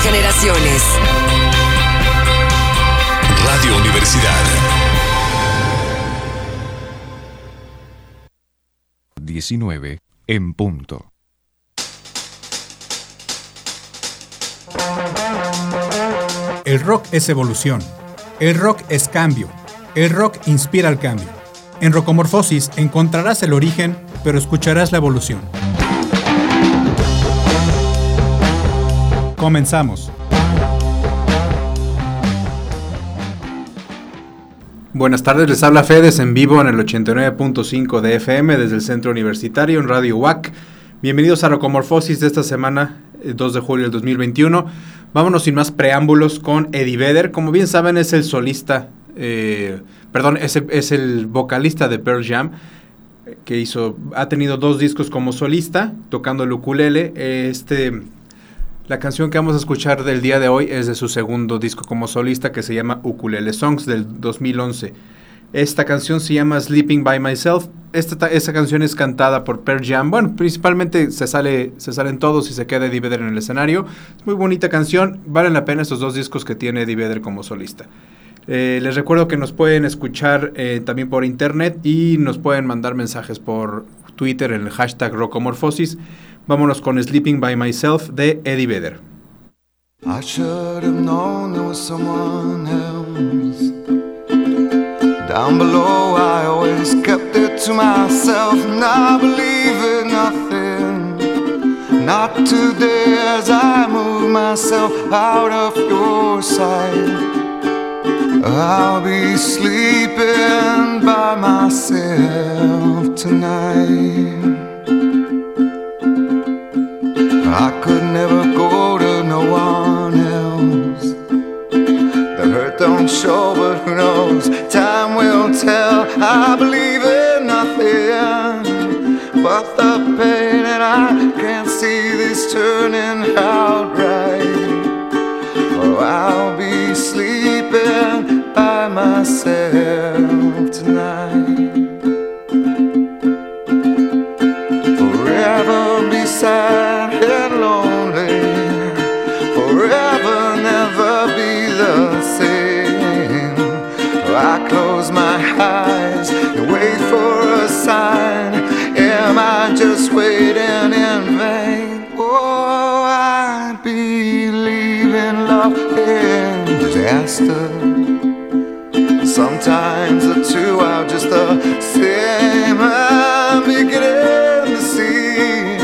Generaciones. Radio Universidad. 19 en punto. El rock es evolución. El rock es cambio. El rock inspira al cambio. En Rocomorfosis encontrarás el origen, pero escucharás la evolución. Comenzamos. Buenas tardes, les habla Fedes en vivo en el 89.5 de FM desde el Centro Universitario en Radio UAC. Bienvenidos a Rocomorfosis de esta semana, 2 de julio del 2021. Vámonos sin más preámbulos con Eddie Vedder. Como bien saben, es el solista, eh, perdón, es el, es el vocalista de Pearl Jam que hizo, ha tenido dos discos como solista, tocando el ukulele. Este la canción que vamos a escuchar del día de hoy es de su segundo disco como solista que se llama Ukulele Songs del 2011. Esta canción se llama Sleeping by Myself. Esta, canción es cantada por Pearl Jam. Bueno, principalmente se, sale, se salen todos y se queda Eddie en el escenario. Es muy bonita canción. Valen la pena estos dos discos que tiene Eddie Vedder como solista. Eh, les recuerdo que nos pueden escuchar eh, también por internet y nos pueden mandar mensajes por Twitter en el hashtag Rocomorfosis. Vámonos con Sleeping by Myself de Eddie Vedder. I should have known there was someone else. Down below, I always kept it to myself, and I believe in nothing. Not today, as I move myself out of your sight. I'll be sleeping by myself tonight. I could never go to no one else. The hurt don't show, but who knows? Time will tell. I believe Sometimes the two are just the same. I'm beginning to see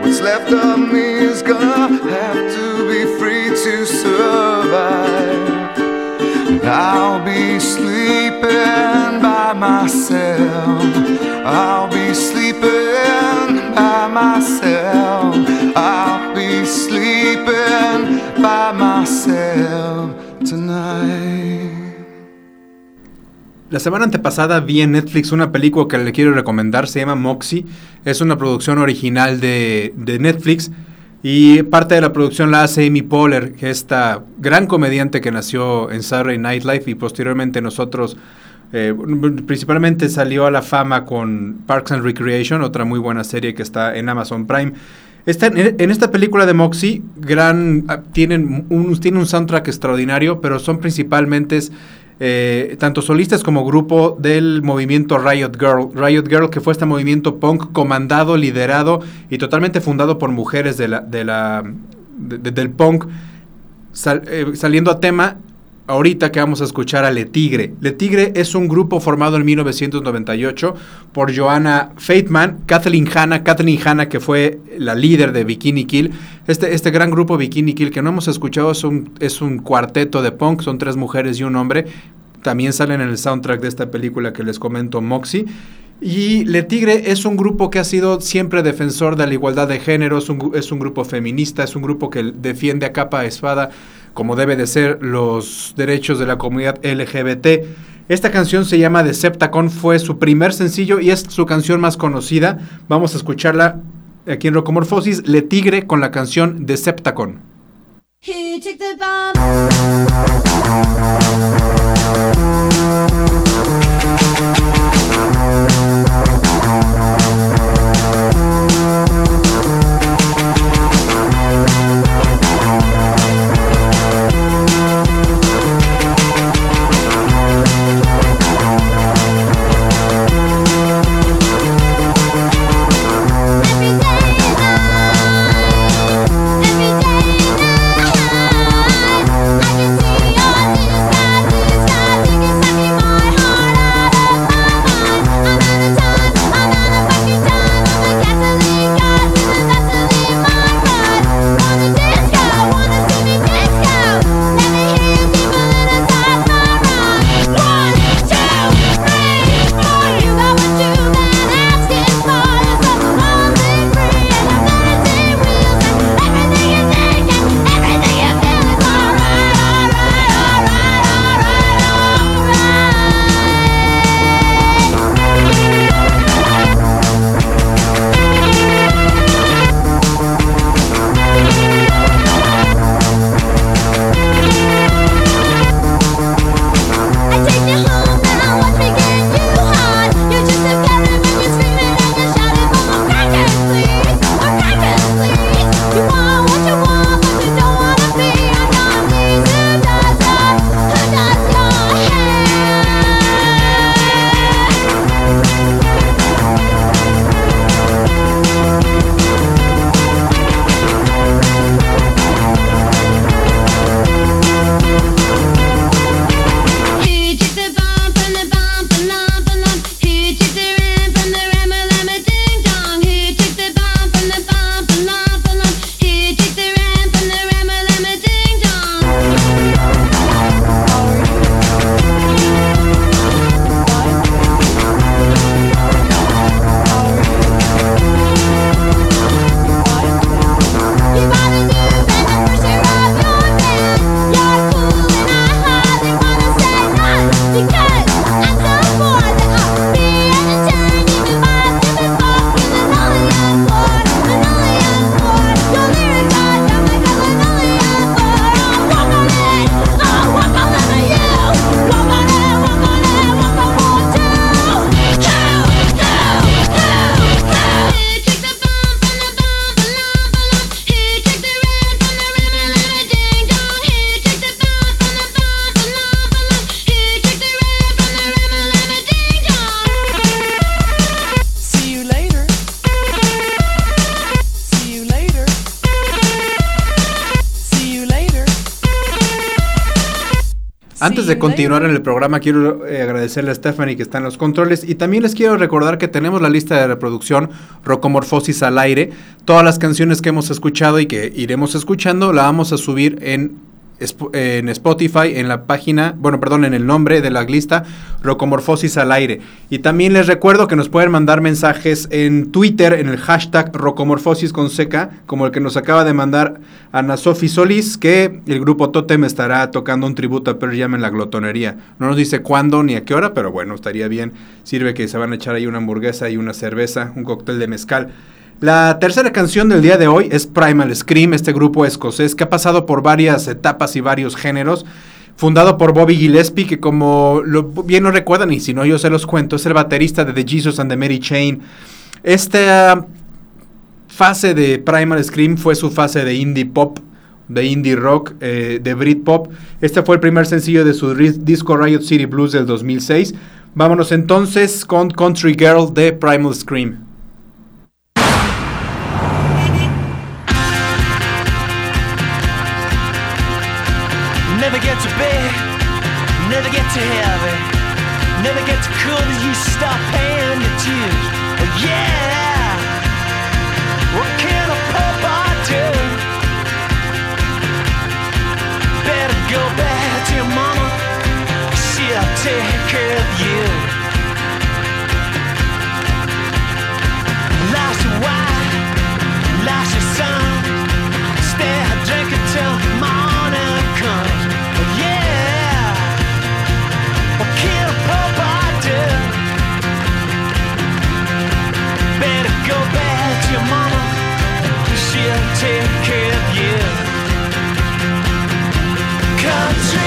what's left of me is gonna have to be free to survive. And I'll be sleeping by myself. I'll be sleeping by myself. I'll be sleeping by myself. La semana antepasada vi en Netflix una película que le quiero recomendar, se llama Moxie. Es una producción original de, de Netflix y parte de la producción la hace Amy Poehler, esta gran comediante que nació en Saturday Night Live y posteriormente nosotros, eh, principalmente salió a la fama con Parks and Recreation, otra muy buena serie que está en Amazon Prime. Esta, en, esta película de Moxie, gran, ah, tienen, un, tiene un soundtrack extraordinario, pero son principalmente eh, tanto solistas como grupo del movimiento Riot Girl. Riot Girl, que fue este movimiento punk comandado, liderado y totalmente fundado por mujeres de la, de la, de- de- del punk, eh, saliendo a tema. Ahorita que vamos a escuchar a Le Tigre. Le Tigre es un grupo formado en 1998 por Joanna Feitman, Kathleen Hanna, Kathleen Hanna que fue la líder de Bikini Kill. Este, este gran grupo Bikini Kill que no hemos escuchado es un, es un cuarteto de punk, son tres mujeres y un hombre. También salen en el soundtrack de esta película que les comento, Moxie. Y Le Tigre es un grupo que ha sido siempre defensor de la igualdad de género, es un, es un grupo feminista, es un grupo que defiende a capa de espada, como debe de ser, los derechos de la comunidad LGBT. Esta canción se llama Deceptacon, fue su primer sencillo y es su canción más conocida. Vamos a escucharla aquí en Rocomorfosis, Le Tigre con la canción bomb. Antes de continuar en el programa, quiero eh, agradecerle a Stephanie que está en los controles y también les quiero recordar que tenemos la lista de reproducción Rocomorfosis al aire. Todas las canciones que hemos escuchado y que iremos escuchando la vamos a subir en en Spotify, en la página, bueno, perdón, en el nombre de la lista, Rocomorfosis al aire. Y también les recuerdo que nos pueden mandar mensajes en Twitter, en el hashtag Rocomorfosis con seca, como el que nos acaba de mandar Ana Sofi Solís, que el grupo Totem estará tocando un tributo a Pearl Jam en la glotonería. No nos dice cuándo ni a qué hora, pero bueno, estaría bien. Sirve que se van a echar ahí una hamburguesa y una cerveza, un cóctel de mezcal. La tercera canción del día de hoy es Primal Scream, este grupo escocés que ha pasado por varias etapas y varios géneros. Fundado por Bobby Gillespie, que como bien lo recuerdan, y si no yo se los cuento, es el baterista de The Jesus and the Mary Chain. Esta fase de Primal Scream fue su fase de indie pop, de indie rock, eh, de Britpop. Este fue el primer sencillo de su disco Riot City Blues del 2006. Vámonos entonces con Country Girl de Primal Scream. Never get to bed, never get to heaven, never get to cool till you stop paying your dues. Oh yeah, what can a poor boy do? Better go back to your mama, she'll take care of you. Life's a wife, life's a son, stay drinking till go back to your mama, she'll take care of you. Country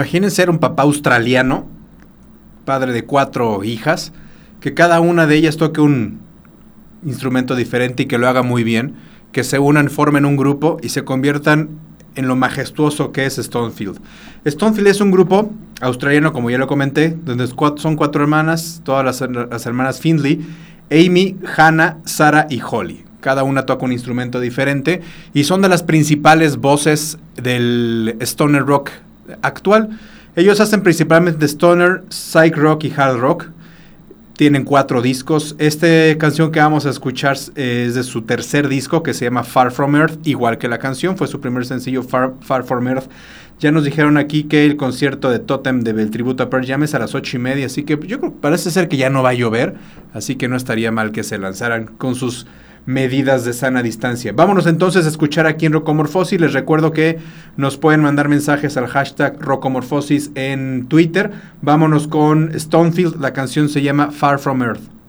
imaginen ser un papá australiano, padre de cuatro hijas, que cada una de ellas toque un instrumento diferente y que lo haga muy bien, que se unan, formen un grupo y se conviertan en lo majestuoso que es Stonefield. Stonefield es un grupo australiano, como ya lo comenté, donde son cuatro hermanas, todas las, hermanas Findlay, Amy, Hannah, Sarah y Holly. Cada una toca un instrumento diferente y son de las principales voces del stoner rock actual. Ellos hacen principalmente stoner, psych rock y hard rock. Tienen cuatro discos. Esta canción que vamos a escuchar eh, es de su tercer disco que se llama Far From Earth, igual que la canción. Fue su primer sencillo Far, Far From Earth. Ya nos dijeron aquí que el concierto de Totem de el tributo a Pearl Jam es a las ocho y media, así que yo creo parece ser que ya no va a llover, así que no estaría mal que se lanzaran con sus medidas de sana distancia. Vámonos entonces a escuchar aquí en Rocomorfosis. Les recuerdo que nos pueden mandar mensajes al hashtag Rocomorfosis en Twitter. Vámonos con Stonefield. La canción se llama Far From Earth.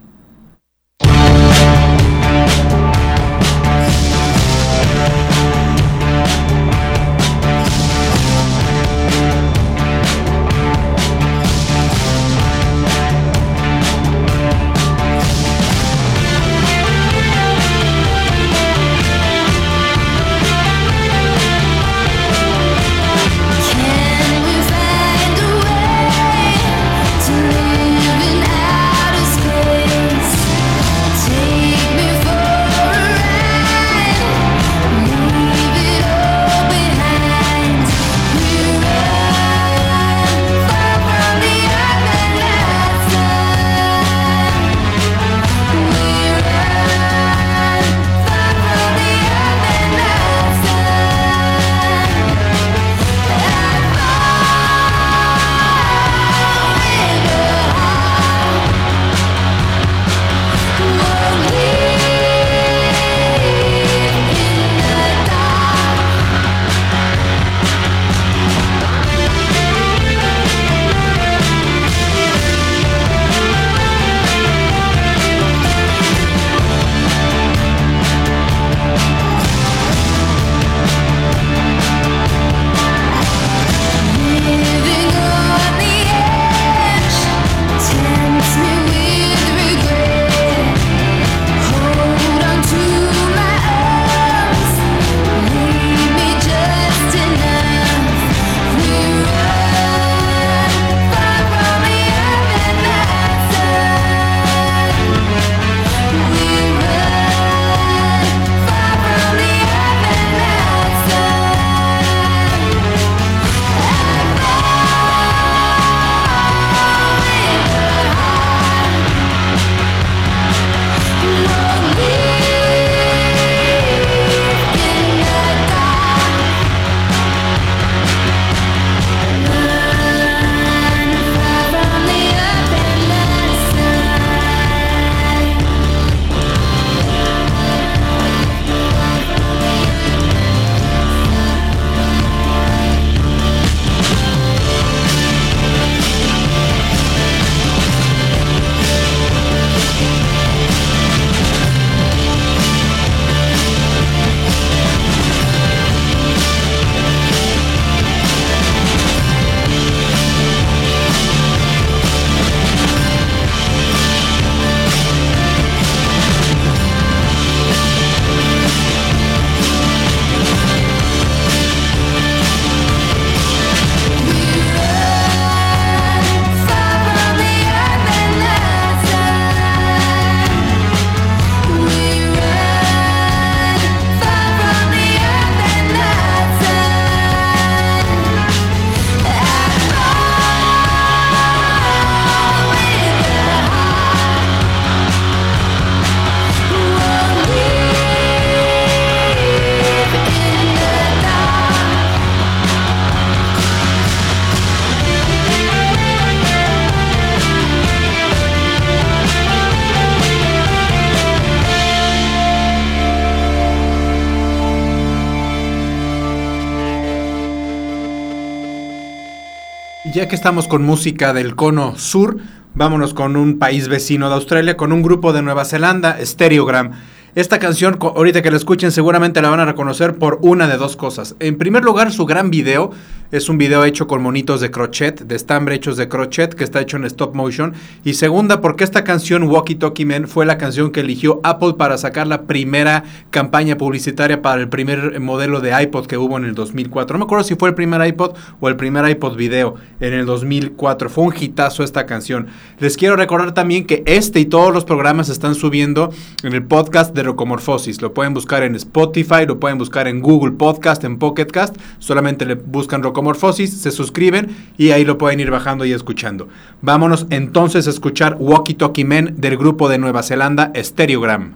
Ya que estamos con música del cono sur, vámonos con un país vecino de Australia, con un grupo de Nueva Zelanda, Stereogram. Esta canción, ahorita que la escuchen, seguramente la van a reconocer por una de dos cosas. En primer lugar, su gran video es un video hecho con monitos de crochet, de estambre hechos de crochet, que está hecho en stop motion. Y segunda, porque esta canción, Walkie Talkie Man, fue la canción que eligió Apple para sacar la primera campaña publicitaria para el primer modelo de iPod que hubo en el 2004. No me acuerdo si fue el primer iPod o el primer iPod video en el 2004. Fue un hitazo esta canción. Les quiero recordar también que este y todos los programas están subiendo en el podcast de Rocomorfosis. Lo pueden buscar en Spotify, lo pueden buscar en Google Podcast, en Pocket Cast. Solamente le buscan Rocomorfosis, se suscriben y ahí lo pueden ir bajando y escuchando. Vámonos entonces a escuchar Walkie Talkie Men del grupo de Nueva Zelanda, Stereogram.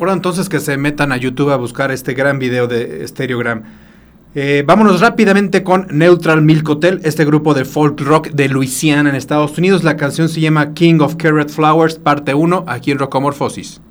Recuerdo entonces que se metan a YouTube a buscar este gran video de Stereogram. Eh, vámonos rápidamente con Neutral Milk Hotel, este grupo de folk rock de Luisiana en Estados Unidos. La canción se llama King of Carrot Flowers, parte 1, aquí en Rocomorfosis.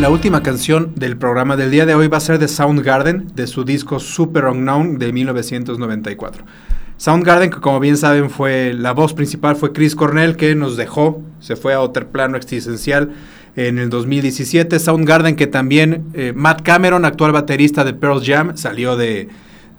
La última canción del programa del día de hoy va a ser de Soundgarden, de su disco Super Unknown de 1994. Soundgarden, que como bien saben fue la voz principal, fue Chris Cornell, que nos dejó, se fue a otro plano existencial en el 2017. Soundgarden, que también eh, Matt Cameron, actual baterista de Pearl Jam, salió de,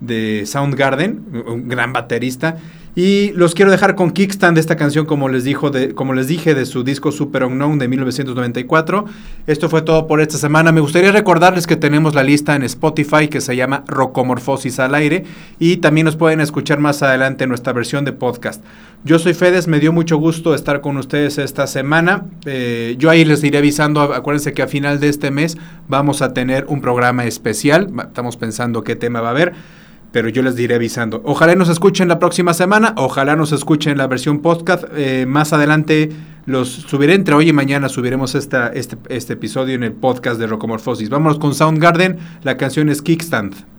de Soundgarden, un gran baterista. Y los quiero dejar con Kickstand de esta canción, como les, dijo de, como les dije, de su disco Super Unknown de 1994. Esto fue todo por esta semana. Me gustaría recordarles que tenemos la lista en Spotify que se llama Rocomorfosis al aire y también nos pueden escuchar más adelante en nuestra versión de podcast. Yo soy Fedes, me dio mucho gusto estar con ustedes esta semana. Eh, yo ahí les iré avisando, acuérdense que a final de este mes vamos a tener un programa especial. Estamos pensando qué tema va a haber pero yo les diré avisando. Ojalá nos escuchen la próxima semana, ojalá nos escuchen la versión podcast. Eh, más adelante los subiré entre hoy y mañana, subiremos esta, este, este episodio en el podcast de Rocomorfosis. Vámonos con Soundgarden, la canción es Kickstand.